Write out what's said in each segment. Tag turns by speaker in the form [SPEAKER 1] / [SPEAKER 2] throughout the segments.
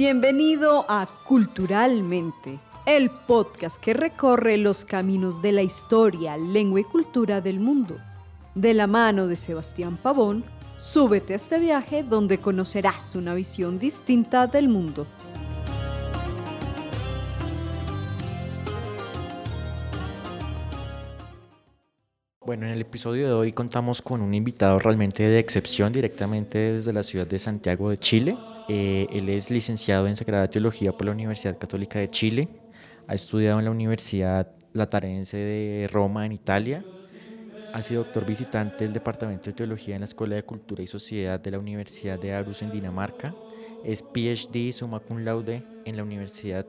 [SPEAKER 1] Bienvenido a Culturalmente, el podcast que recorre los caminos de la historia, lengua y cultura del mundo. De la mano de Sebastián Pavón, súbete a este viaje donde conocerás una visión distinta del mundo.
[SPEAKER 2] Bueno, en el episodio de hoy contamos con un invitado realmente de excepción directamente desde la ciudad de Santiago de Chile. Eh, él es licenciado en Sagrada Teología por la Universidad Católica de Chile. Ha estudiado en la Universidad Latarense de Roma, en Italia. Ha sido doctor visitante del Departamento de Teología en la Escuela de Cultura y Sociedad de la Universidad de Aarhus en Dinamarca. Es PhD summa cum laude en la Universidad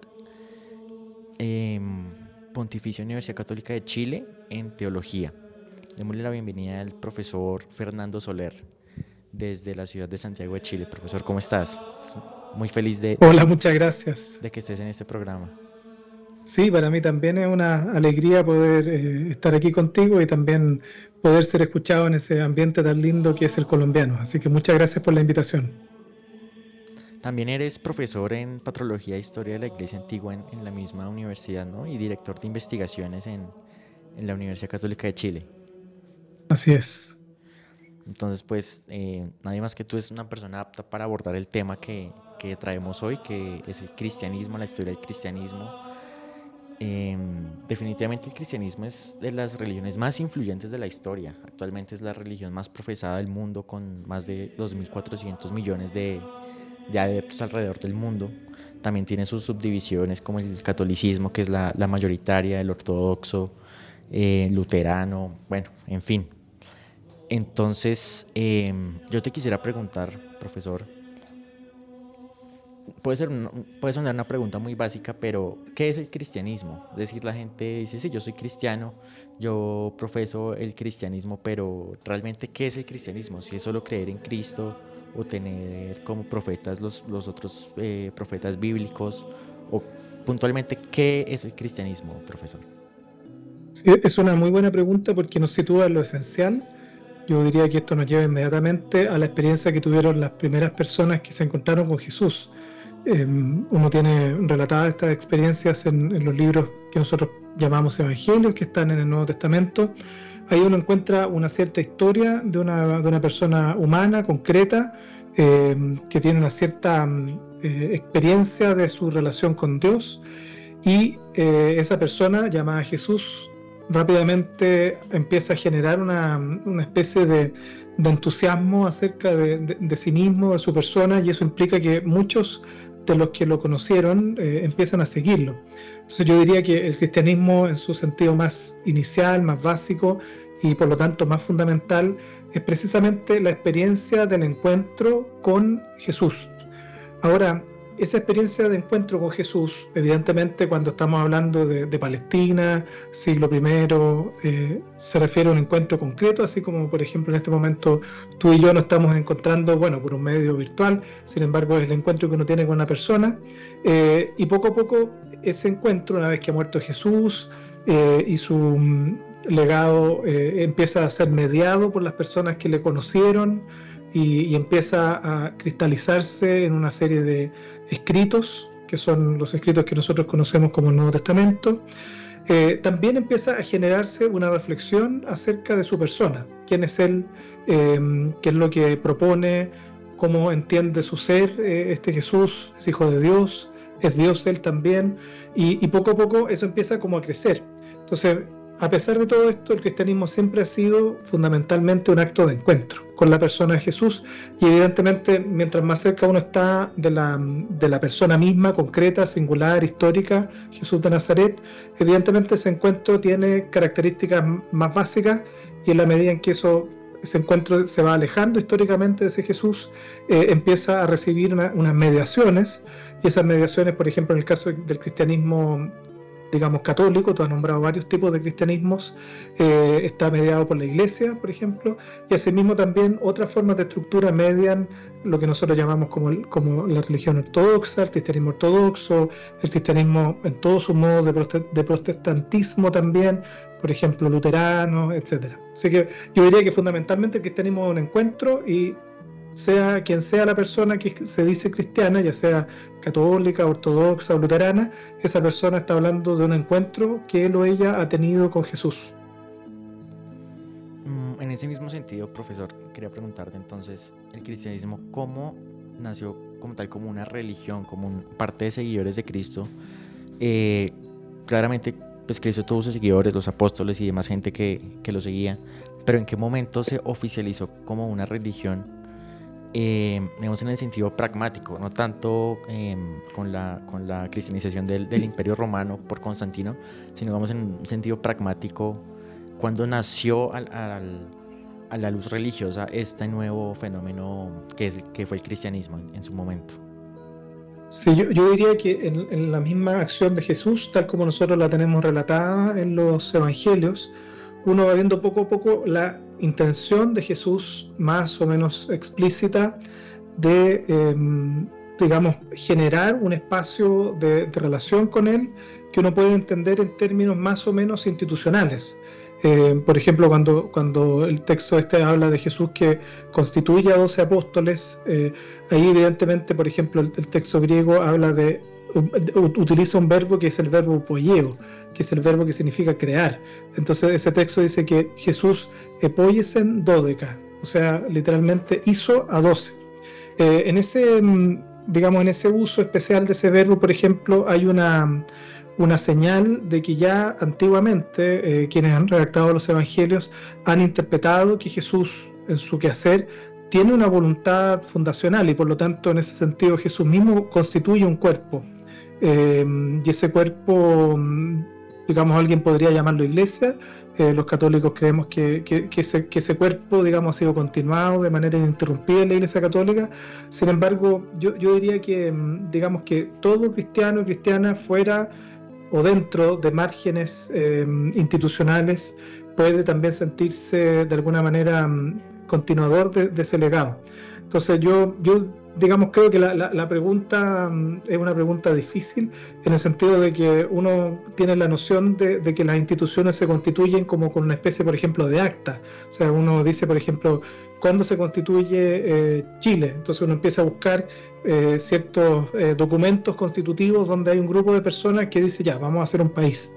[SPEAKER 2] eh, Pontificia Universidad Católica de Chile en Teología. Démosle la bienvenida al profesor Fernando Soler desde la ciudad de Santiago de Chile. Profesor, ¿cómo estás? Muy feliz de...
[SPEAKER 3] Hola, muchas gracias.
[SPEAKER 2] De que estés en este programa.
[SPEAKER 3] Sí, para mí también es una alegría poder eh, estar aquí contigo y también poder ser escuchado en ese ambiente tan lindo que es el colombiano. Así que muchas gracias por la invitación.
[SPEAKER 2] También eres profesor en Patrología e Historia de la Iglesia Antigua en, en la misma universidad, ¿no? Y director de investigaciones en, en la Universidad Católica de Chile.
[SPEAKER 3] Así es.
[SPEAKER 2] Entonces, pues, eh, nadie más que tú es una persona apta para abordar el tema que, traemos hoy, que es el cristianismo, la historia del cristianismo. Eh, definitivamente el cristianismo es de las religiones más influyentes de la historia. Actualmente es la religión más profesada del mundo, con más de 2.400 millones de, de adeptos alrededor del mundo. También tiene sus subdivisiones como el catolicismo, que es la, la mayoritaria, el ortodoxo, eh, luterano, bueno, en fin, entonces, em, yo te quisiera preguntar, profesor, puede, ser puede sonar una pregunta muy básica, pero ¿qué es el cristianismo? Es decir, la gente dice, sí, yo soy cristiano, yo profeso el cristianismo, pero realmente, ¿qué es el cristianismo? Si es solo creer en Cristo o tener como profetas los, los otros eh, profetas bíblicos, o puntualmente, ¿qué es el cristianismo, profesor?
[SPEAKER 3] Sí, es una muy buena pregunta porque nos sitúa en lo esencial yo diría que esto nos lleva inmediatamente a la experiencia que tuvieron las primeras personas que se encontraron con Jesús. Em, uno tiene relatadas estas experiencias en, los libros que nosotros llamamos evangelios, que están en el Nuevo Testamento. Ahí uno encuentra una cierta historia de una, de una persona humana, concreta, em, que tiene una cierta eh, experiencia de su relación con Dios. Y eh, esa persona llamada Jesús rápidamente empieza a generar una, especie de, entusiasmo acerca de, sí mismo, de su persona, y eso implica que muchos de los que lo conocieron eh, empiezan a seguirlo. Entonces yo diría que el cristianismo en su sentido más inicial, más básico y por lo tanto más fundamental es precisamente la experiencia del encuentro con Jesús. Ahora, esa experiencia de encuentro con Jesús, evidentemente cuando estamos hablando de, Palestina, siglo I, eh, se refiere a un encuentro concreto, así como por ejemplo en este momento tú y yo nos estamos encontrando, bueno, por un medio virtual, sin embargo es el encuentro que uno tiene con una persona, eh, y poco a poco ese encuentro, una vez que ha muerto Jesús eh, y su mm, legado empieza a ser mediado por las personas que le conocieron, y, empieza a cristalizarse en una serie de, escritos, que son los escritos que nosotros conocemos como el Nuevo Testamento, eh, también empieza a generarse una reflexión acerca de su persona, quién es él, em, qué es lo que propone, cómo entiende su ser, eh, este Jesús es hijo de Dios, es Dios él también, y, y, poco a poco eso empieza como a crecer. Entonces a pesar de todo esto, el cristianismo siempre ha sido fundamentalmente un acto de encuentro con la persona de Jesús. Y evidentemente mientras más cerca uno está de la, de la persona misma, concreta, singular, histórica, Jesús de Nazaret, evidentemente ese encuentro tiene características más básicas y en la medida en que eso ese encuentro se va alejando históricamente de ese Jesús, eh, empieza a recibir unas mediaciones, y esas mediaciones, por ejemplo, en el caso del cristianismo digamos, católico, tú has nombrado varios tipos de cristianismos, eh, está mediado por la iglesia, por ejemplo, y asimismo también otras formas de estructura median lo que nosotros llamamos como, como la religión ortodoxa, el cristianismo ortodoxo, el cristianismo en todos sus modos de, protestantismo también, por ejemplo, luterano, etcétera. Así que yo diría que fundamentalmente el cristianismo es un encuentro y sea quien sea la persona que se dice cristiana, ya sea católica, ortodoxa o luterana, esa persona está hablando de un encuentro que él o ella ha tenido con Jesús.
[SPEAKER 2] Mm, en ese mismo sentido, profesor, quería preguntarte entonces, el cristianismo, ¿cómo nació como tal, como una religión, como parte de seguidores de Cristo? Eh, claramente, pues Cristo tuvo sus seguidores, los apóstoles y demás gente que, que lo seguía, pero ¿en qué momento se oficializó como una religión eh, digamos en el sentido pragmático, no tanto em, con, la, con la cristianización del, del, Imperio Romano por Constantino, sino digamos en un sentido pragmático, cuando nació al, al, a la luz religiosa este nuevo fenómeno que, es, que fue el cristianismo en, en su momento.
[SPEAKER 3] Sí, yo, yo diría que en, en, la misma acción de Jesús, tal como nosotros la tenemos relatada en los evangelios, uno va viendo poco a poco la intención de Jesús más o menos explícita de, eh, digamos, generar un espacio de, relación con Él que uno puede entender en términos más o menos institucionales. Eh, por ejemplo, cuando, cuando el texto este habla de Jesús que constituye a doce apóstoles, eh, ahí evidentemente, por ejemplo, el, texto griego habla de, utiliza un verbo que es el verbo poieo, que es el verbo que significa crear. Entonces ese texto dice que Jesús epoyesen dodeca, o sea, literalmente hizo a doce. Eh, en ese, mm, digamos, en ese uso especial de ese verbo, por ejemplo, hay una, una señal de que ya antiguamente eh, quienes han redactado los evangelios han interpretado que Jesús en su quehacer tiene una voluntad fundacional y por lo tanto en ese sentido Jesús mismo constituye un cuerpo. Eh, y ese cuerpo mm, digamos, alguien podría llamarlo iglesia. Eh, los católicos creemos que, que, que, ese, que, ese, cuerpo, digamos, ha sido continuado de manera ininterrumpida en la iglesia católica. Sin embargo, yo, yo diría que, mm, digamos, que todo cristiano y cristiana fuera o dentro de márgenes eh, institucionales puede también sentirse de alguna manera mm, continuador de, de ese legado. Entonces yo, yo digamos, creo que la, la, pregunta mm, es una pregunta difícil en el sentido de que uno tiene la noción de, que las instituciones se constituyen como con una especie, por ejemplo, de acta. O sea, uno dice, por ejemplo, ¿cuándo se constituye eh, Chile? Entonces uno empieza a buscar eh, ciertos eh, documentos constitutivos donde hay un grupo de personas que dice, ya, vamos a hacer un país.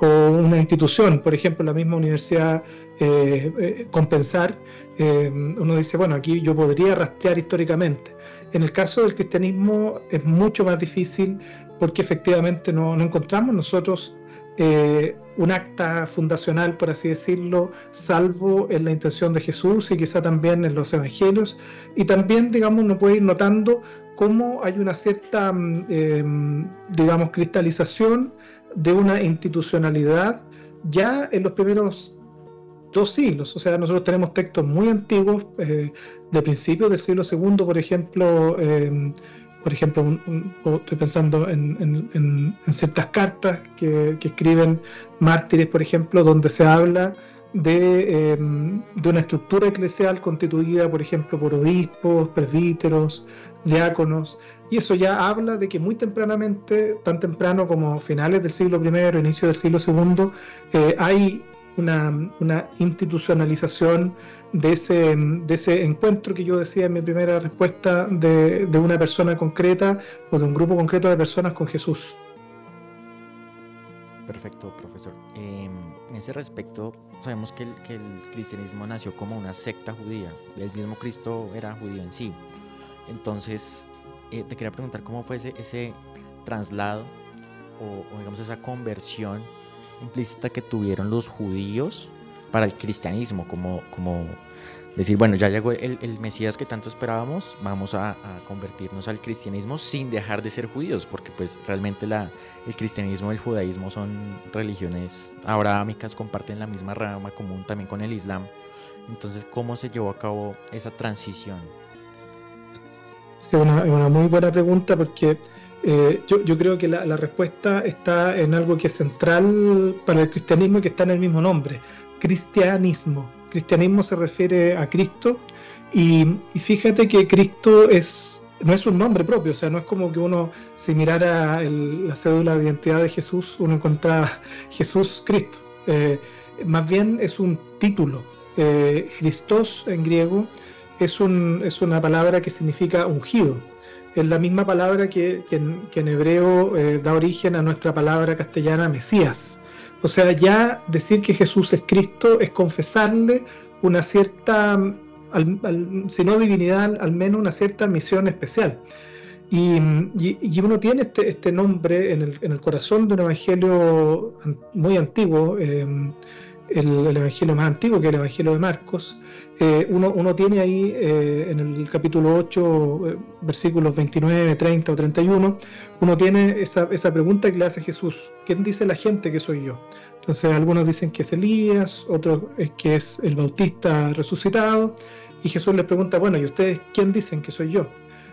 [SPEAKER 3] O una institución, por ejemplo, la misma universidad Compensar, uno dice, bueno, aquí yo podría rastrear históricamente. En el caso del cristianismo es mucho más difícil porque efectivamente no, no encontramos nosotros eh, un acta fundacional, por así decirlo, salvo en la intención de Jesús y quizá también en los evangelios. Y también, digamos, uno puede ir notando cómo hay una cierta, eh, digamos, cristalización de una institucionalidad ya en los primeros dos siglos. O sea, nosotros tenemos textos muy antiguos, eh, de principios del siglo II, por ejemplo, eh, por ejemplo, estoy pensando en, en, en ciertas cartas que, escriben mártires, por ejemplo, donde se habla de, eh, de, una estructura eclesial constituida, por ejemplo, por obispos, presbíteros, diáconos, y eso ya habla de que muy tempranamente, tan temprano como finales del siglo I, inicio del siglo II, eh, hay una, una institucionalización de ese, de ese encuentro que yo decía en mi primera respuesta de, de, una persona concreta o de un grupo concreto de personas con Jesús.
[SPEAKER 2] Perfecto, profesor. Eh, en ese respecto, sabemos que el, que el, cristianismo nació como una secta judía. El mismo Cristo era judío en sí. Entonces, eh, te quería preguntar cómo fue ese, ese traslado o, o digamos esa conversión implícita que tuvieron los judíos para el cristianismo, como, como decir, bueno, ya llegó el, el Mesías que tanto esperábamos, vamos a, a, convertirnos al cristianismo sin dejar de ser judíos, porque pues realmente la, el cristianismo y el judaísmo son religiones abrahámicas, comparten la misma rama común también con el islam. Entonces, ¿cómo se llevó a cabo esa transición?
[SPEAKER 3] Es una, una muy buena pregunta porque eh, yo, creo que la, respuesta está en algo que es central para el cristianismo y que está en el mismo nombre, cristianismo. Cristianismo se refiere a Cristo y, fíjate que Cristo no es un nombre propio, o sea, no es como que uno, si mirara la cédula de identidad de Jesús, uno encontrara Jesús Cristo. Eh, más bien es un título. Eh, Christos en griego es una palabra que significa ungido. Es la misma palabra que, en, hebreo eh, da origen a nuestra palabra castellana Mesías. O sea, ya decir que Jesús es Cristo es confesarle una cierta, si no divinidad, al menos una cierta misión especial. Y, uno tiene este, este nombre en el, corazón de un evangelio muy antiguo, em, el, evangelio más antiguo que el evangelio de Marcos. Eh, uno, tiene ahí eh, en el capítulo 8, eh, versículos 29, 30 o 31, uno tiene esa, esa pregunta que le hace Jesús: ¿Quién dice la gente que soy yo? Entonces, algunos dicen que es Elías, otros es que es el Bautista resucitado. Y Jesús les pregunta: Bueno, ¿y ustedes quién dicen que soy yo?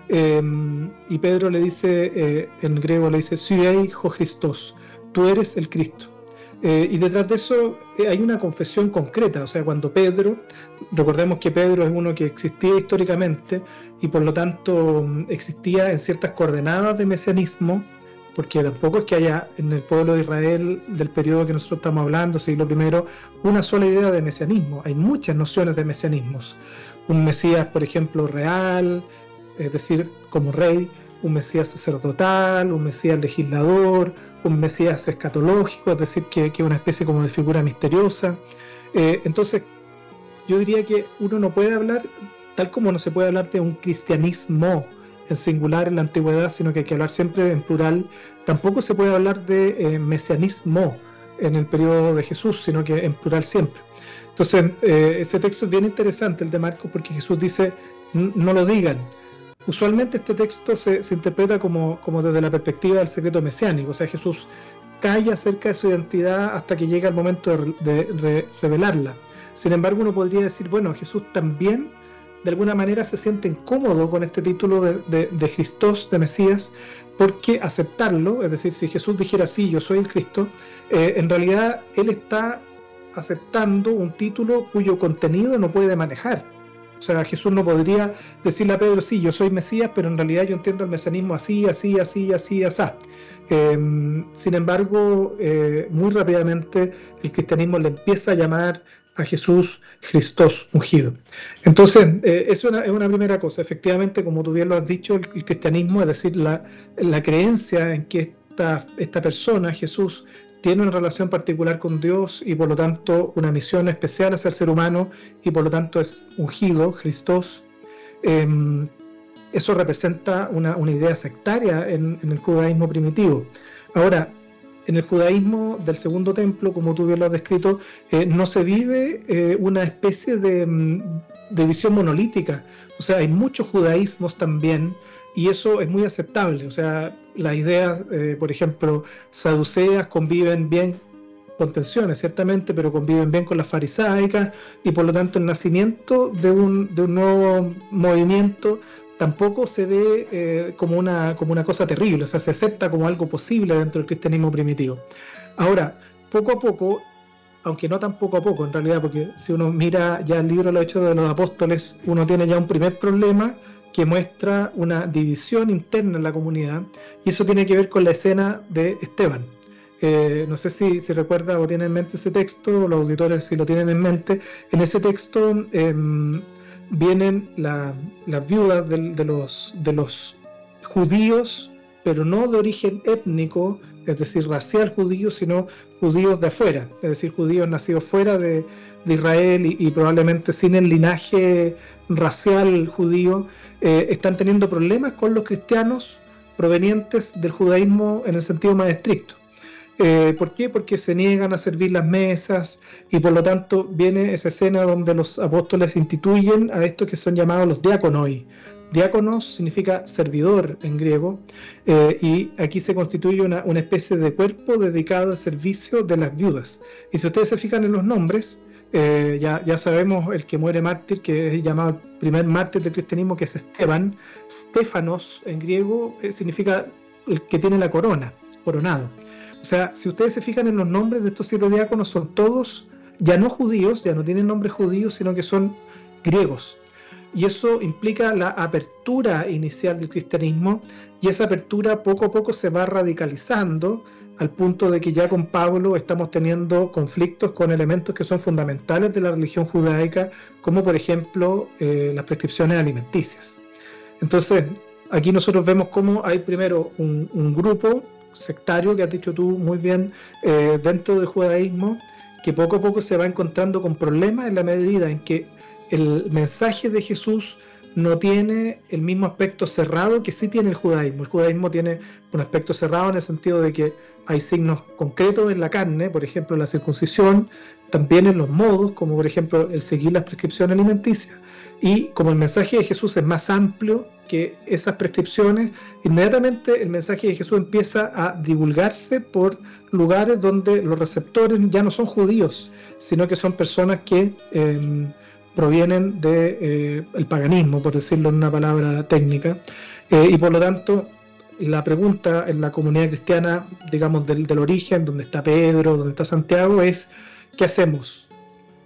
[SPEAKER 3] Em, y Pedro le dice, en griego le dice, Suei ho Christos, tú eres el Cristo. Eh, y detrás de eso eh, hay una confesión concreta, o sea, cuando Pedro, recordemos que Pedro es uno que existía históricamente y por lo tanto mm, existía en ciertas coordenadas de mesianismo, porque tampoco es que haya en el pueblo de Israel del periodo que nosotros estamos hablando, siglo I, una sola idea de mesianismo, hay muchas nociones de mesianismos. Un Mesías, por ejemplo, real, es decir, como rey, un Mesías sacerdotal, un Mesías legislador, un Mesías escatológico, es decir, que una especie como de figura misteriosa. Eh, entonces, yo diría que uno no puede hablar, tal como no se puede hablar de un cristianismo en singular en la antigüedad, sino que hay que hablar siempre en plural, tampoco se puede hablar de eh, mesianismo en el periodo de Jesús, sino que en plural siempre. Entonces, eh, ese texto es bien interesante, el de Marcos, porque Jesús dice, no lo digan, usualmente este texto se, interpreta como, desde la perspectiva del secreto mesiánico, o sea, Jesús calla acerca de su identidad hasta que llega el momento de, revelarla. Sin embargo, uno podría decir, bueno, Jesús también de alguna manera se siente incómodo con este título de, de, de Christos, de Mesías, porque aceptarlo, es decir, si Jesús dijera sí, yo soy el Cristo, eh, en realidad él está aceptando un título cuyo contenido no puede manejar. O sea, Jesús no podría decirle a Pedro, sí, yo soy Mesías, pero en realidad yo entiendo el mesianismo así, así, así, así, así. Em, sin embargo, eh, muy rápidamente el cristianismo le empieza a llamar a Jesús Cristos ungido. Entonces, eh, es, una, primera cosa. Efectivamente, como tú bien lo has dicho, el, cristianismo, es decir, la, la creencia en que esta, esta persona, Jesús, tiene una relación particular con Dios y por lo tanto una misión especial hacia el ser humano y por lo tanto es ungido, Cristos. Em, eso representa una, idea sectaria en, el judaísmo primitivo. Ahora, en el judaísmo del segundo templo, como tú bien lo has descrito, eh, no se vive eh, una especie de, mm, de, visión monolítica. O sea, hay muchos judaísmos también y eso es muy aceptable. O sea, las ideas, eh, por ejemplo, saduceas conviven bien con tensiones, ciertamente, pero conviven bien con las farisaicas y por lo tanto el nacimiento de un, de un nuevo movimiento tampoco se ve eh, como, una, como una cosa terrible, o sea, se acepta como algo posible dentro del cristianismo primitivo. Ahora, poco a poco, aunque no tan poco a poco en realidad, porque si uno mira ya el libro de los Hechos de los Apóstoles, uno tiene ya un primer problema que muestra una división interna en la comunidad y eso tiene que ver con la escena de Esteban. Eh, no sé si, si recuerda o tiene en mente ese texto, los auditores si lo tienen en mente, en ese texto em, vienen las viudas de, los, de los judíos, pero no de origen étnico, es decir, racial judío, sino judíos de afuera, es decir, judíos nacidos fuera de, Israel y, probablemente sin el linaje racial judío, eh, están teniendo problemas con los cristianos provenientes del judaísmo en el sentido más estricto. Eh, ¿Por qué? Porque se niegan a servir las mesas y por lo tanto viene esa escena donde los apóstoles instituyen a estos que son llamados los diáconos. Diáconos significa servidor en griego eh, y aquí se constituye una, una, especie de cuerpo dedicado al servicio de las viudas. Y si ustedes se fijan en los nombres, eh, ya, sabemos el que muere mártir, que es llamado el primer mártir del cristianismo, que es Esteban. Stefanos en griego eh, significa el que tiene la corona, coronado. O sea, si ustedes se fijan en los nombres de estos siete diáconos, son todos ya no judíos, ya no tienen nombres judíos, sino que son griegos. Y eso implica la apertura inicial del cristianismo y esa apertura poco a poco se va radicalizando al punto de que ya con Pablo estamos teniendo conflictos con elementos que son fundamentales de la religión judaica, como por ejemplo eh, las prescripciones alimenticias. Entonces, aquí nosotros vemos cómo hay primero un, grupo sectario, que has dicho tú muy bien, eh, dentro del judaísmo, que poco a poco se va encontrando con problemas en la medida en que el mensaje de Jesús no tiene el mismo aspecto cerrado que sí tiene el judaísmo. El judaísmo tiene un aspecto cerrado en el sentido de que hay signos concretos en la carne, por ejemplo la circuncisión, también en los modos, como por ejemplo el seguir las prescripciones alimenticias. Y como el mensaje de Jesús es más amplio que esas prescripciones, inmediatamente el mensaje de Jesús empieza a divulgarse por lugares donde los receptores ya no son judíos, sino que son personas que... Em, provienen del de, eh, paganismo, por decirlo en una palabra técnica, eh, y por lo tanto la pregunta en la comunidad cristiana, digamos, del, origen, donde está Pedro, donde está Santiago, es ¿qué hacemos?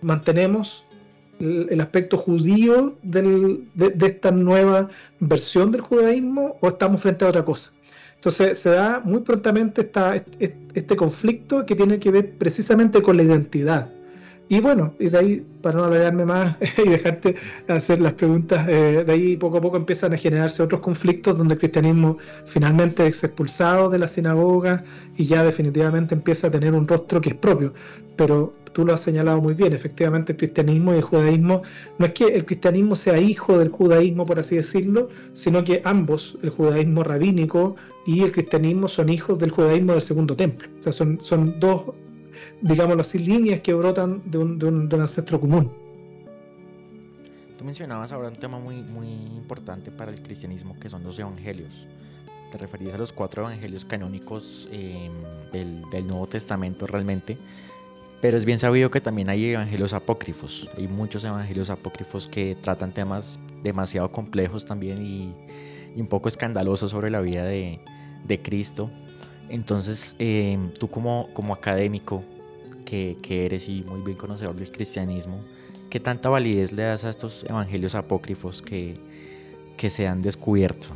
[SPEAKER 3] ¿Mantenemos el, aspecto judío de, esta nueva versión del judaísmo o estamos frente a otra cosa? Entonces se da muy prontamente esta, este conflicto que tiene que ver precisamente con la identidad. Y bueno, y de ahí, para no alargarme más y dejarte hacer las preguntas, eh, de ahí poco a poco empiezan a generarse otros conflictos donde el cristianismo finalmente es expulsado de la sinagoga y ya definitivamente empieza a tener un rostro que es propio. Pero tú lo has señalado muy bien, efectivamente el cristianismo y el judaísmo, no es que el cristianismo sea hijo del judaísmo, por así decirlo, sino que ambos, el judaísmo rabínico y el cristianismo, son hijos del judaísmo del segundo templo. O sea, son, son dos digámoslo así, líneas que brotan de un, de un, ancestro común.
[SPEAKER 2] Tú mencionabas ahora un tema muy, muy importante para el cristianismo que son los evangelios. Te referías a los cuatro evangelios canónicos em, del, del, Nuevo Testamento realmente, pero es bien sabido que también hay evangelios apócrifos. Hay muchos evangelios apócrifos que tratan temas demasiado complejos también y, y un poco escandalosos sobre la vida de, de Cristo. Entonces, em, tú como, como académico, que, eres y muy bien conocedor del cristianismo, ¿qué tanta validez le das a estos evangelios apócrifos que, se han descubierto?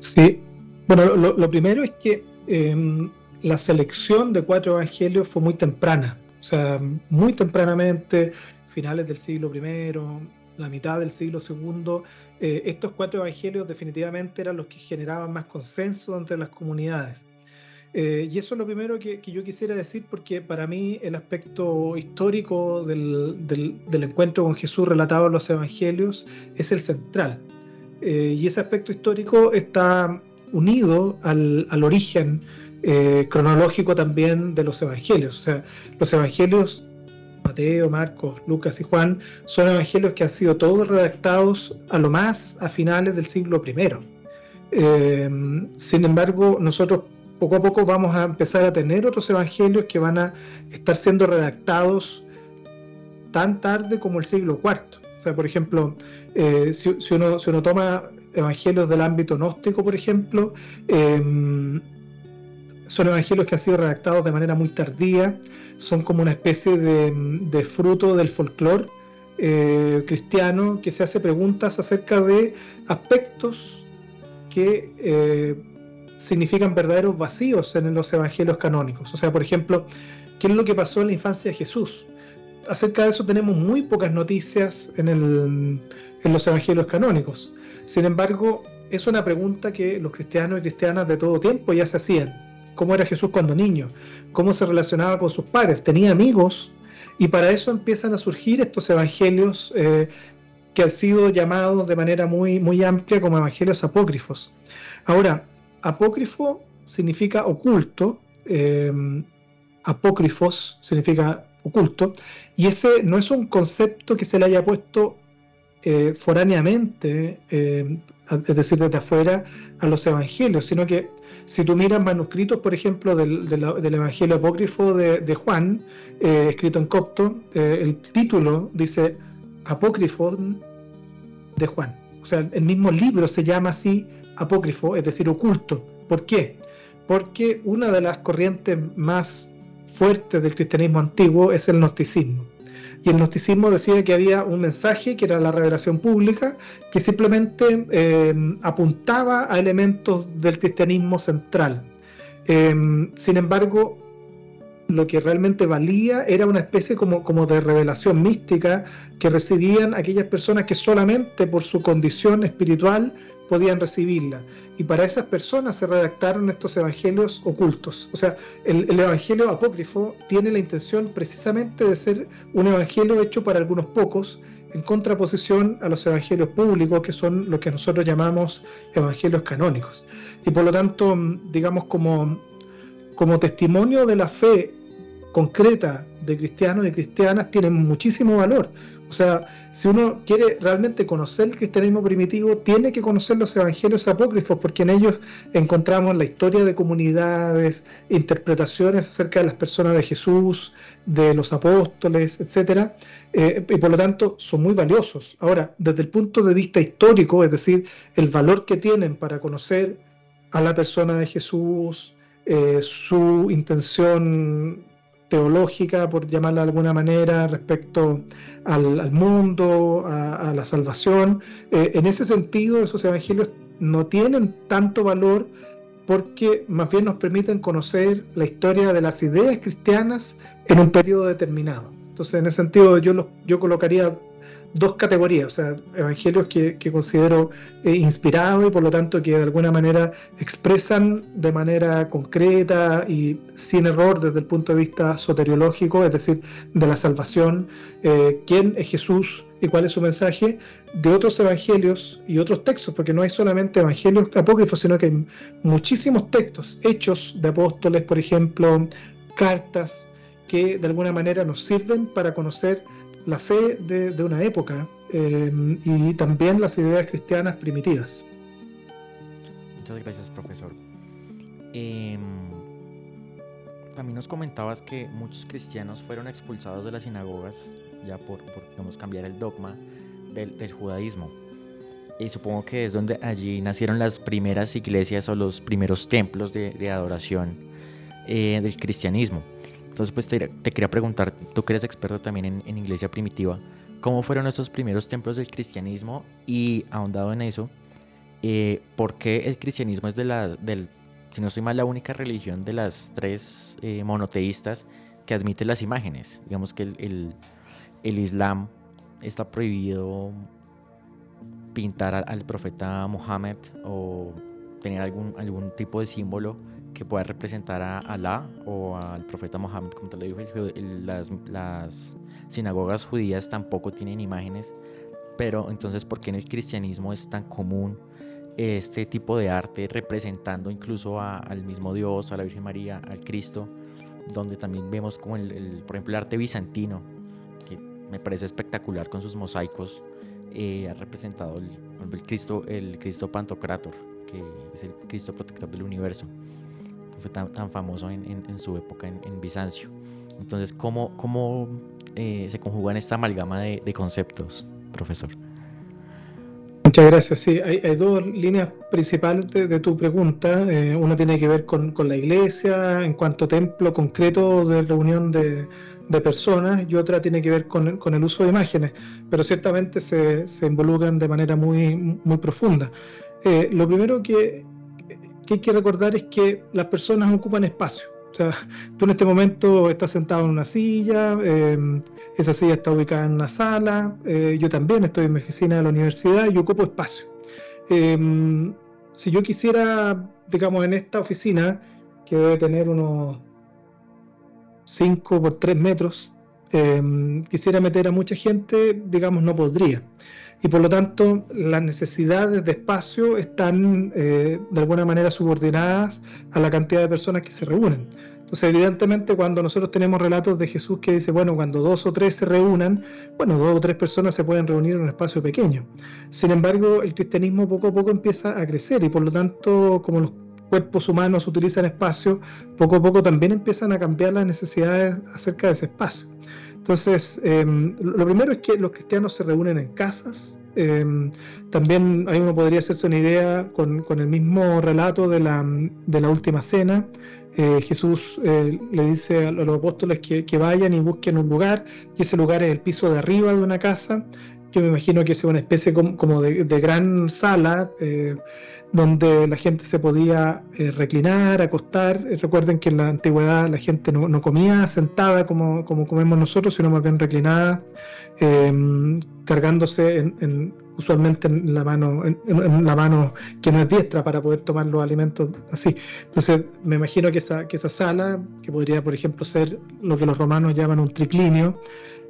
[SPEAKER 3] Sí, bueno, lo, primero es que em, la selección de cuatro evangelios fue muy temprana, o sea, muy tempranamente, finales del siglo I, la mitad del siglo II, eh, estos cuatro evangelios definitivamente eran los que generaban más consenso entre las comunidades. Eh, y eso es lo primero que, yo quisiera decir porque para mí el aspecto histórico del, encuentro con Jesús relatado en los Evangelios es el central. Eh, y ese aspecto histórico está unido al, origen eh, cronológico también de los Evangelios. O sea, los Evangelios, Mateo, Marcos, Lucas y Juan, son Evangelios que han sido todos redactados a lo más a finales del siglo I. sin embargo, nosotros poco a poco vamos a empezar a tener otros evangelios que van a estar siendo redactados tan tarde como el siglo IV. O sea, por ejemplo, eh, si, uno, toma evangelios del ámbito gnóstico, por ejemplo, em, son evangelios que han sido redactados de manera muy tardía, son como una especie de, fruto del folclore eh, cristiano que se hace preguntas acerca de aspectos que eh, significan verdaderos vacíos en los evangelios canónicos. O sea, por ejemplo, ¿qué es lo que pasó en la infancia de Jesús? Acerca de eso tenemos muy pocas noticias en, los evangelios canónicos. Sin embargo, es una pregunta que los cristianos y cristianas de todo tiempo ya se hacían. ¿Cómo era Jesús cuando niño? ¿Cómo se relacionaba con sus padres? ¿Tenía amigos? Y para eso empiezan a surgir estos evangelios eh, que han sido llamados de manera muy, muy amplia como evangelios apócrifos. Ahora, apócrifo significa oculto, eh, apócrifos significa oculto, y ese no es un concepto que se le haya puesto eh, foráneamente, eh, es decir, desde afuera, a los evangelios, sino que si tú miras manuscritos, por ejemplo, del, Evangelio apócrifo de, Juan, escrito en copto, el título dice apócrifo de Juan. O sea, el mismo libro se llama así apócrifo, es decir, oculto. ¿Por qué? Porque una de las corrientes más fuertes del cristianismo antiguo es el gnosticismo. Y el gnosticismo decía que había un mensaje que era la revelación pública, que simplemente eh, apuntaba a elementos del cristianismo central. Em, sin embargo, lo que realmente valía era una especie como, como de revelación mística que recibían aquellas personas que solamente por su condición espiritual podían recibirla. Y para esas personas se redactaron estos evangelios ocultos. O sea, el, evangelio apócrifo tiene la intención precisamente de ser un evangelio hecho para algunos pocos, en contraposición a los evangelios públicos, que son lo que nosotros llamamos evangelios canónicos. Y por lo tanto, digamos, como, como testimonio de la fe concreta de cristianos y cristianas, tienen muchísimo valor. O sea, si uno quiere realmente conocer el cristianismo primitivo, tiene que conocer los evangelios apócrifos, porque en ellos encontramos la historia de comunidades, interpretaciones acerca de las personas de Jesús, de los apóstoles, etcétera, eh, y por lo tanto son muy valiosos. Ahora, desde el punto de vista histórico, es decir, el valor que tienen para conocer a la persona de Jesús, eh, su intención teológica, por llamarla de alguna manera, respecto al, mundo, a, la salvación. Eh, en ese sentido, esos evangelios no tienen tanto valor porque más bien nos permiten conocer la historia de las ideas cristianas en un periodo determinado. Entonces, en ese sentido, yo, yo colocaría dos categorías, o sea, evangelios que, considero eh, inspirados y por lo tanto que de alguna manera expresan de manera concreta y sin error desde el punto de vista soteriológico, es decir, de la salvación, eh, quién es Jesús y cuál es su mensaje, de otros evangelios y otros textos, porque no hay solamente evangelios apócrifos, sino que hay muchísimos textos, hechos de apóstoles, por ejemplo, cartas, que de alguna manera nos sirven para conocer la fe de, una época eh, y también las ideas cristianas primitivas.
[SPEAKER 2] Muchas gracias, profesor. Em, también nos comentabas que muchos cristianos fueron expulsados de las sinagogas ya por, por cambiar el dogma del, judaísmo. Y supongo que es donde allí nacieron las primeras iglesias o los primeros templos de, adoración eh, del cristianismo. Entonces, pues te, quería preguntar, tú que eres experto también en, iglesia primitiva, ¿cómo fueron esos primeros templos del cristianismo? Y ahondado en eso, eh, ¿por qué el cristianismo es de la, del, si no estoy mal, la única religión de las tres eh, monoteístas que admite las imágenes? Digamos que el, el, Islam está prohibido pintar al, profeta Mohammed o tener algún, algún tipo de símbolo que pueda representar a Alá o al profeta Mohammed, como te lo digo, las, las sinagogas judías tampoco tienen imágenes, pero entonces, ¿por qué en el cristianismo es tan común este tipo de arte representando incluso al mismo Dios, a la Virgen María, al Cristo, donde también vemos como el, por ejemplo, el arte bizantino, que me parece espectacular con sus mosaicos, eh, ha representado el, el, Cristo, el Cristo Pantocrator, que es el Cristo protector del universo fue tan, famoso en, su época en, Bizancio. Entonces, ¿cómo, cómo eh, se esta amalgama de, conceptos, profesor?
[SPEAKER 3] Muchas gracias. Sí, hay, dos líneas principales de, tu pregunta. Eh, una tiene que ver con, la iglesia en cuanto templo concreto de reunión de, personas y otra tiene que ver con, el uso de imágenes, pero ciertamente se, involucran de manera muy, muy profunda. Eh, lo primero que que hay que recordar es que las personas ocupan espacio. O sea, tú en este momento estás sentado en una silla, em, esa silla está ubicada en una sala, eh, yo también estoy en mi oficina de la universidad y ocupo espacio. Em, si yo quisiera, digamos, en esta oficina, que debe tener unos 5 por 3 metros, em, quisiera meter a mucha gente, digamos, no podría y por lo tanto las necesidades de espacio están eh, de alguna manera subordinadas a la cantidad de personas que se reúnen. Entonces, evidentemente, cuando nosotros tenemos relatos de Jesús que dice, bueno, cuando dos o tres se reúnan, bueno, dos o tres personas se pueden reunir en un espacio pequeño. Sin embargo, el cristianismo poco a poco empieza a crecer y por lo tanto, como los cuerpos humanos utilizan espacio, poco a poco también empiezan a cambiar las necesidades acerca de ese espacio. Entonces, em, lo primero es que los cristianos se reúnen en casas. Em, también ahí uno podría hacerse una idea con, el mismo relato de la, última cena. Eh, Jesús eh, le dice a los apóstoles que, vayan y busquen un lugar, y ese lugar es el piso de arriba de una casa, yo me imagino que sea una especie como, de, gran sala eh, donde la gente se podía eh, reclinar, acostar. recuerden que en la antigüedad la gente no, comía sentada como, como, comemos nosotros, sino más bien reclinada, cargándose en, usualmente en la mano, en, la mano que no es diestra para poder tomar los alimentos así. Entonces, me imagino que esa, que esa sala, que podría, por ejemplo, ser lo que los romanos llaman un triclinio,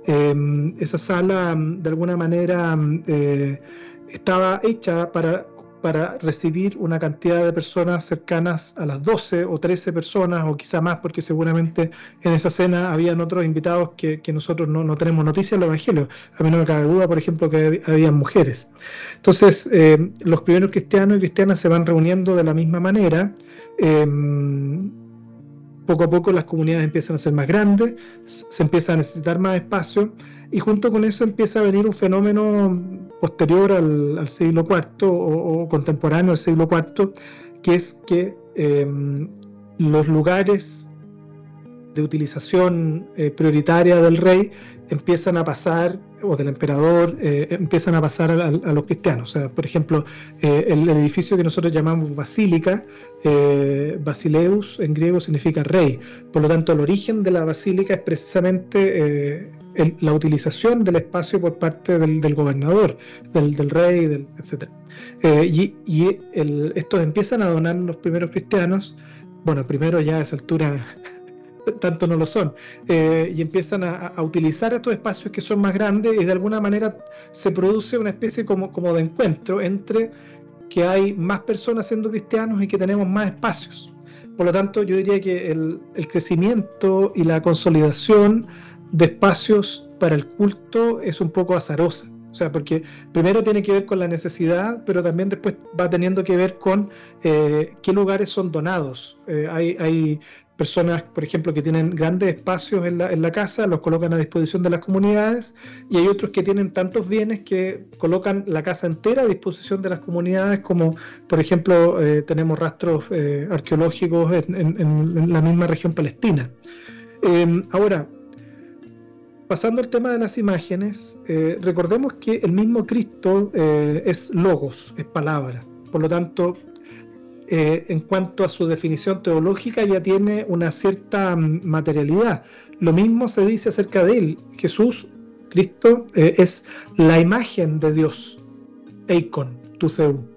[SPEAKER 3] em, esa sala de alguna manera eh, estaba hecha para para recibir una cantidad de personas cercanas a las 12 o 13 personas o quizá más, porque seguramente en esa cena habían otros invitados que, nosotros no, tenemos noticias del Evangelio. A mí no me cabe duda, por ejemplo, que había mujeres. Entonces, eh, los primeros cristianos y cristianas se van reuniendo de la misma manera. Em, poco a poco las comunidades empiezan a ser más grandes, se empieza a necesitar más espacio y junto con eso empieza a venir un fenómeno posterior al, siglo IV o, contemporáneo al siglo IV, que es que em, los lugares de utilización eh, prioritaria del rey empiezan a pasar, o del emperador, eh, empiezan a pasar a, los cristianos. O sea, por ejemplo, eh, el, edificio que nosotros llamamos basílica, basileus en griego significa rey. Por lo tanto, el origen de la basílica es precisamente la utilización del espacio por parte del, gobernador, del, rey, del, etc. y, estos empiezan a donar los primeros cristianos, bueno, primero ya a esa altura tanto no lo son, eh, y empiezan a, utilizar estos espacios que son más grandes y de alguna manera se produce una especie como, como de encuentro entre que hay más personas siendo cristianos y que tenemos más espacios. Por lo tanto, yo diría que el, el crecimiento y la consolidación de espacios para el culto es un poco azarosa. O sea, porque primero tiene que ver con la necesidad, pero también después va teniendo que ver con eh, qué lugares son donados. Eh, hay, hay, personas, por ejemplo, que tienen grandes espacios en la, casa, los colocan a disposición de las comunidades, y hay otros que tienen tantos bienes que colocan la casa entera a disposición de las comunidades, como por ejemplo eh, tenemos rastros arqueológicos en, la misma región palestina. ahora, pasando al tema de las imágenes, eh, recordemos que el mismo Cristo eh, es logos, es palabra. Por lo tanto, eh, en cuanto a su definición teológica, ya tiene una cierta mm, materialidad. Lo mismo se dice acerca de él. Jesús, Cristo, es la imagen de Dios. Eikon, tu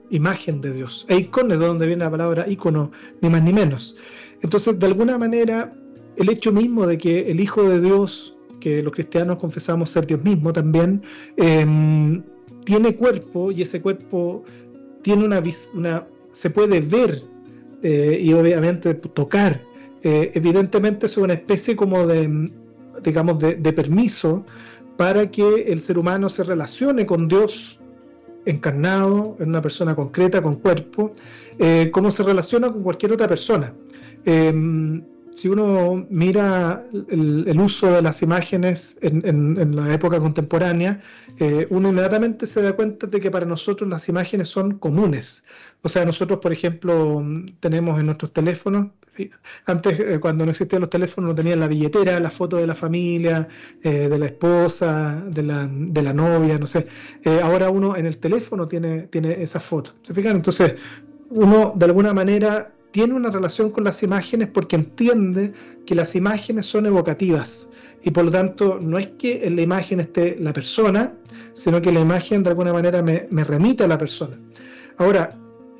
[SPEAKER 3] imagen de Dios. Eikon es de donde viene la palabra ícono, ni más ni menos. Entonces, de alguna manera, el hecho mismo de que el Hijo de Dios que los cristianos confesamos ser Dios mismo también, em, tiene cuerpo y ese cuerpo tiene una, una se puede ver eh, y obviamente tocar. Eh, evidentemente es una especie como de, digamos, de, permiso para que el ser humano se relacione con Dios encarnado, en una persona concreta, con cuerpo, eh, como se relaciona con cualquier otra persona. Em, si uno mira el, uso de las imágenes en, la época contemporánea, eh, uno inmediatamente se da cuenta de que para nosotros las imágenes son comunes. O sea, nosotros, por ejemplo, tenemos en nuestros teléfonos, antes eh, cuando no existían los teléfonos, no tenían la billetera, la foto de la familia, eh, de la esposa, de la, de la novia, no sé. ahora uno en el teléfono tiene, tiene esa foto. ¿Se fijan? Entonces, uno de alguna manera tiene una relación con las imágenes porque entiende que las imágenes son evocativas y por lo tanto no es que en la imagen esté la persona, sino que la imagen de alguna manera me, remite a la persona. Ahora,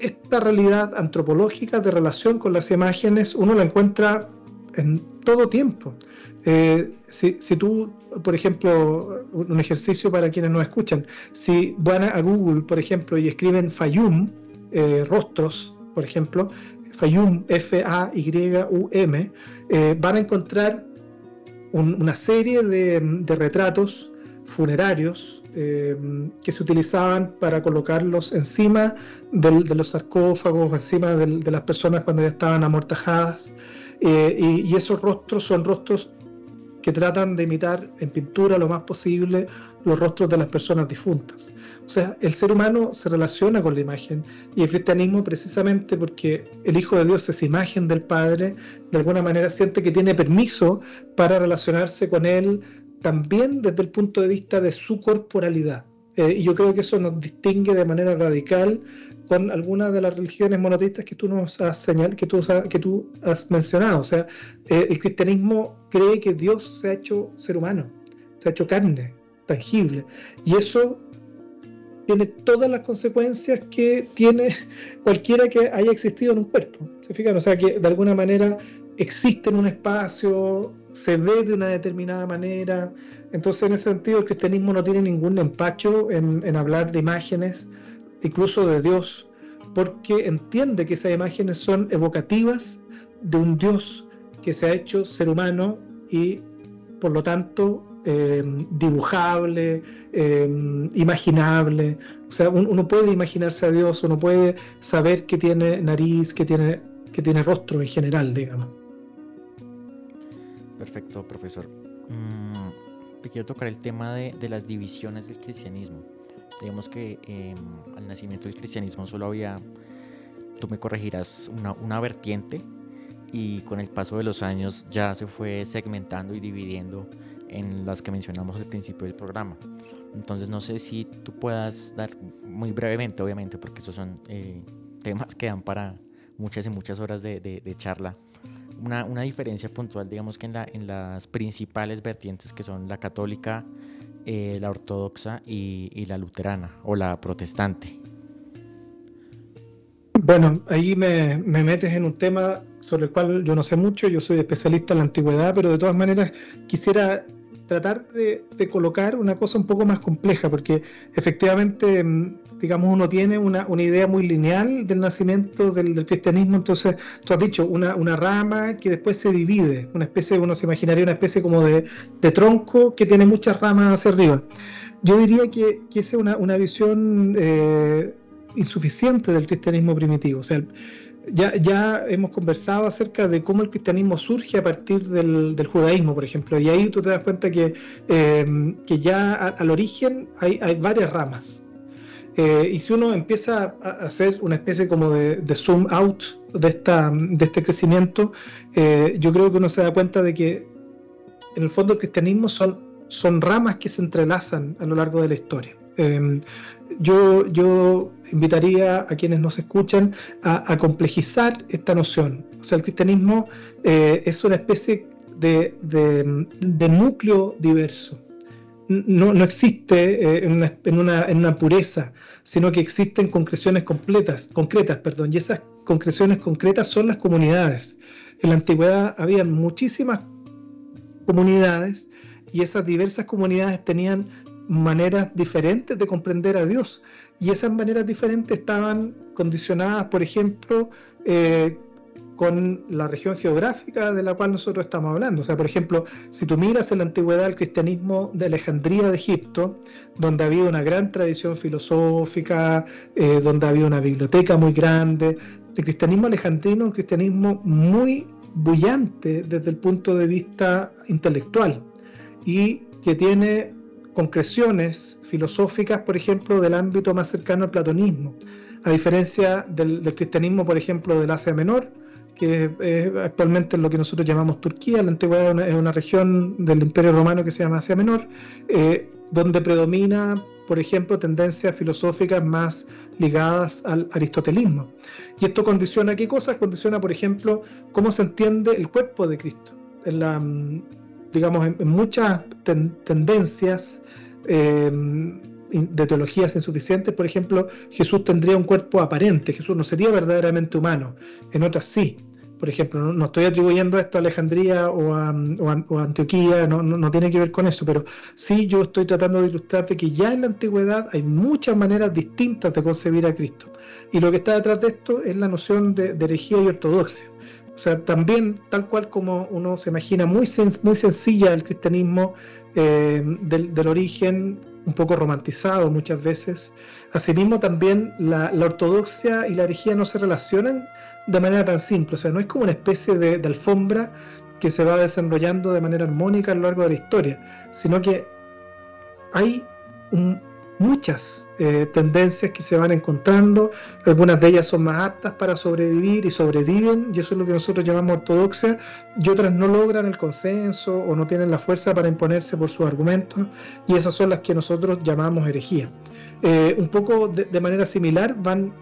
[SPEAKER 3] esta realidad antropológica de relación con las imágenes uno la encuentra en todo tiempo. Eh, si, tú, por ejemplo, un ejercicio para quienes nos escuchan, si van a Google, por ejemplo, y escriben Fayum, eh, rostros, por ejemplo, Fayum, F-A-Y-U-M, eh, van a encontrar una serie de, retratos funerarios eh, que se utilizaban para colocarlos encima de los sarcófagos, encima de, las personas cuando ya estaban amortajadas. Eh, y, y, esos rostros son rostros que tratan de imitar en pintura lo más posible los rostros de las personas difuntas. O sea, el ser humano se relaciona con la imagen y el cristianismo precisamente porque el Hijo de Dios es imagen del Padre, de alguna manera siente que tiene permiso para relacionarse con Él también desde el punto de vista de su corporalidad. y yo creo que eso nos distingue de manera radical con algunas de las religiones monoteístas que tú nos has señalado, que tú, has mencionado. O sea, el cristianismo cree que Dios se ha hecho ser humano, se ha hecho carne, tangible. Y eso tiene todas las consecuencias que tiene cualquiera que haya existido en un cuerpo. ¿Se fijan? O sea, que de alguna manera existe en un espacio, se ve de una determinada manera. Entonces, en ese sentido, el cristianismo no tiene ningún empacho en, hablar de imágenes, incluso de Dios, porque entiende que esas imágenes son evocativas de un Dios que se ha hecho ser humano y, por lo tanto, eh, dibujable, eh, imaginable. O sea, uno puede imaginarse a Dios, uno puede saber que tiene nariz, que tiene, que tiene rostro en general, digamos.
[SPEAKER 2] Perfecto, profesor. Mm, te quiero tocar el tema de, las divisiones del cristianismo. Digamos que em, al nacimiento del cristianismo solo había, tú me corregirás, una, vertiente y con el paso de los años ya se fue segmentando y dividiendo en las que mencionamos al principio del programa. Entonces no sé si tú puedas dar muy brevemente, obviamente, porque esos son eh, temas que dan para muchas y muchas horas de, charla. Una, una, diferencia puntual, digamos que en, la, en, las principales vertientes que son la católica, eh, la ortodoxa y, y, la luterana o la protestante.
[SPEAKER 3] Bueno, ahí me, me, metes en un tema sobre el cual yo no sé mucho, yo soy especialista en la antigüedad, pero de todas maneras quisiera tratar de, colocar una cosa un poco más compleja, porque efectivamente, mm, digamos, uno tiene una, idea muy lineal del nacimiento del, cristianismo, entonces tú has dicho una, una, rama que después se divide, una especie, uno se imaginaría una especie como de, tronco que tiene muchas ramas hacia arriba. Yo diría que, que esa es una, una visión eh, insuficiente del cristianismo primitivo, o sea, ya, hemos conversado acerca de cómo el cristianismo surge a partir del, judaísmo, por ejemplo, y ahí tú te das cuenta que, eh, que ya al origen hay, varias ramas. Eh, y si uno empieza a hacer una especie como de, zoom out de, esta, de este crecimiento, eh, yo creo que uno se da cuenta de que en el fondo el cristianismo son, son ramas que se entrelazan a lo largo de la historia. Yo, yo invitaría a quienes nos escuchan a, complejizar esta noción. O sea, el cristianismo eh, es una especie de, núcleo diverso. No, existe eh, en, una, pureza, sino que existen concreciones completas, concretas, perdón, y esas concreciones concretas son las comunidades. En la antigüedad había muchísimas comunidades y esas diversas comunidades tenían maneras diferentes de comprender a Dios y esas maneras diferentes estaban condicionadas, por ejemplo, eh, con la región geográfica de la cual nosotros estamos hablando. O sea, por ejemplo, si tú miras en la antigüedad el cristianismo de Alejandría de Egipto, donde había una gran tradición filosófica, eh, donde había una biblioteca muy grande, el cristianismo alejandrino un cristianismo muy bullante desde el punto de vista intelectual y que tiene concreciones filosóficas, por ejemplo, del ámbito más cercano al platonismo, a diferencia del, cristianismo, por ejemplo, del Asia Menor, que es actualmente lo que nosotros llamamos Turquía, la antigüedad es una, región del Imperio Romano que se llama Asia Menor, eh, donde predomina, por ejemplo, tendencias filosóficas más ligadas al aristotelismo. Y esto condiciona qué cosas? Condiciona, por ejemplo, cómo se entiende el cuerpo de Cristo. Digamos, en, muchas tendencias eh, de teologías insuficientes, por ejemplo, Jesús tendría un cuerpo aparente, Jesús no sería verdaderamente humano, en otras sí. Por ejemplo, no, estoy atribuyendo esto a Alejandría o a, Antioquía, no, tiene que ver con eso, pero sí yo estoy tratando de ilustrarte que ya en la antigüedad hay muchas maneras distintas de concebir a Cristo. Y lo que está detrás de esto es la noción de, de herejía y ortodoxia. O sea, también, tal cual como uno se imagina, muy, muy sencilla el cristianismo eh, del, origen, un poco romantizado muchas veces. Asimismo, también la, ortodoxia y la herejía no se relacionan de manera tan simple. O sea, no es como una especie de, alfombra que se va desarrollando de manera armónica a lo largo de la historia, sino que hay muchas eh, tendencias que se van encontrando, algunas de ellas son más aptas para sobrevivir y sobreviven, y eso es lo que nosotros llamamos ortodoxia, y otras no logran el consenso o no tienen la fuerza para imponerse por sus argumentos, y esas son las que nosotros llamamos herejía. Eh, un poco de, manera similar van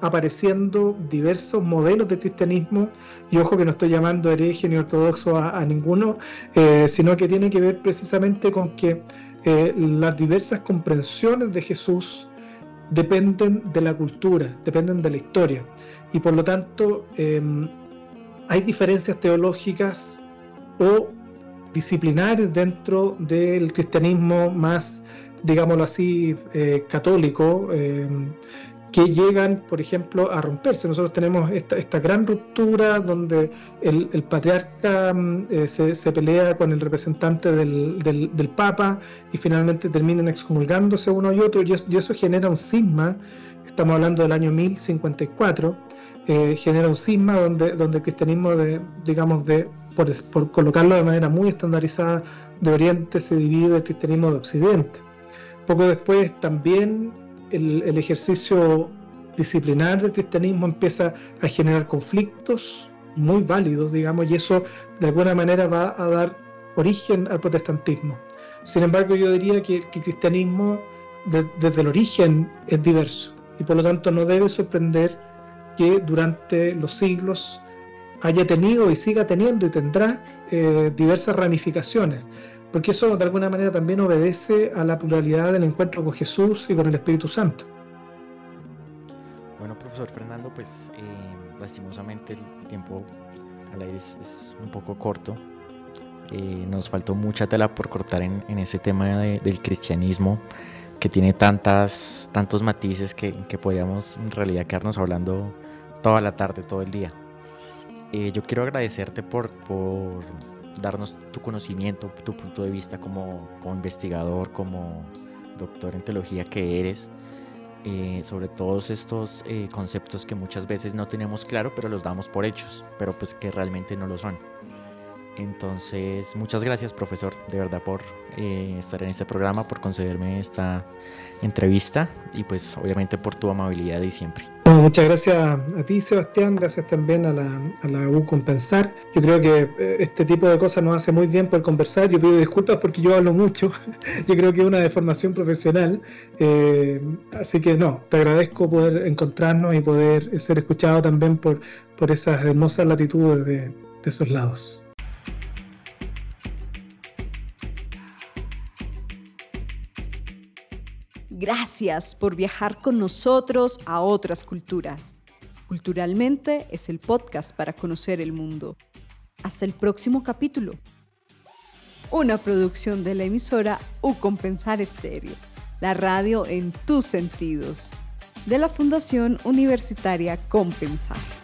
[SPEAKER 3] apareciendo diversos modelos de cristianismo, y ojo que no estoy llamando hereje ni ortodoxo a, ninguno, eh, sino que tiene que ver precisamente con que eh, las diversas comprensiones de Jesús dependen de la cultura, dependen de la historia. Y por lo tanto, em, hay diferencias teológicas o disciplinares dentro del cristianismo más, digámoslo así, eh, católico, em, que llegan, por ejemplo, a romperse. Nosotros tenemos esta, gran ruptura donde el, patriarca mm, eh, se, pelea con el representante del, Papa y finalmente terminan excomulgándose uno y otro, y, eso genera un cisma, estamos hablando del año 1054, eh, genera un cisma donde, donde el cristianismo, de, digamos, de, por, colocarlo de manera muy estandarizada, de Oriente se divide del cristianismo de Occidente. Poco después también el, ejercicio disciplinar del cristianismo empieza a generar conflictos muy válidos, digamos, y eso de alguna manera va a dar origen al protestantismo. Sin embargo, yo diría que, el cristianismo desde el origen es diverso y por lo tanto no debe sorprender que durante los siglos haya tenido y siga teniendo y tendrá eh, diversas ramificaciones porque eso de alguna manera también obedece a la pluralidad del encuentro con Jesús y con el Espíritu Santo.
[SPEAKER 2] Bueno, profesor Fernando, pues eh, lastimosamente el tiempo al aire es, un poco corto. Eh, nos faltó mucha tela por cortar en, ese tema del cristianismo que tiene tantas, tantos matices que, que, podríamos en realidad quedarnos hablando toda la tarde, todo el día. Eh, yo quiero agradecerte por, por darnos tu conocimiento, tu punto de vista como, investigador, como doctor en teología que eres, eh, sobre todos estos eh, conceptos que muchas veces no tenemos claro, pero los damos por hechos, pero pues que realmente no lo son. Entonces, muchas gracias, profesor, de verdad, por eh, estar en este programa, por concederme esta entrevista y pues obviamente por tu amabilidad y siempre.
[SPEAKER 3] Muchas gracias a ti, Sebastián, gracias también a la, a la U Compensar. Yo creo que eh, este tipo de cosas nos hace muy bien por conversar. Yo pido disculpas porque yo hablo mucho. Yo creo que es una deformación profesional. Eh, así que no, te agradezco poder encontrarnos y poder ser escuchado también por, por esas hermosas latitudes de, de esos lados.
[SPEAKER 1] Gracias por viajar con nosotros a otras culturas. Culturalmente es el podcast para conocer el mundo. Hasta el próximo capítulo. Una producción de la emisora U Compensar Estéreo, la radio en tus sentidos, de la Fundación Universitaria Compensar.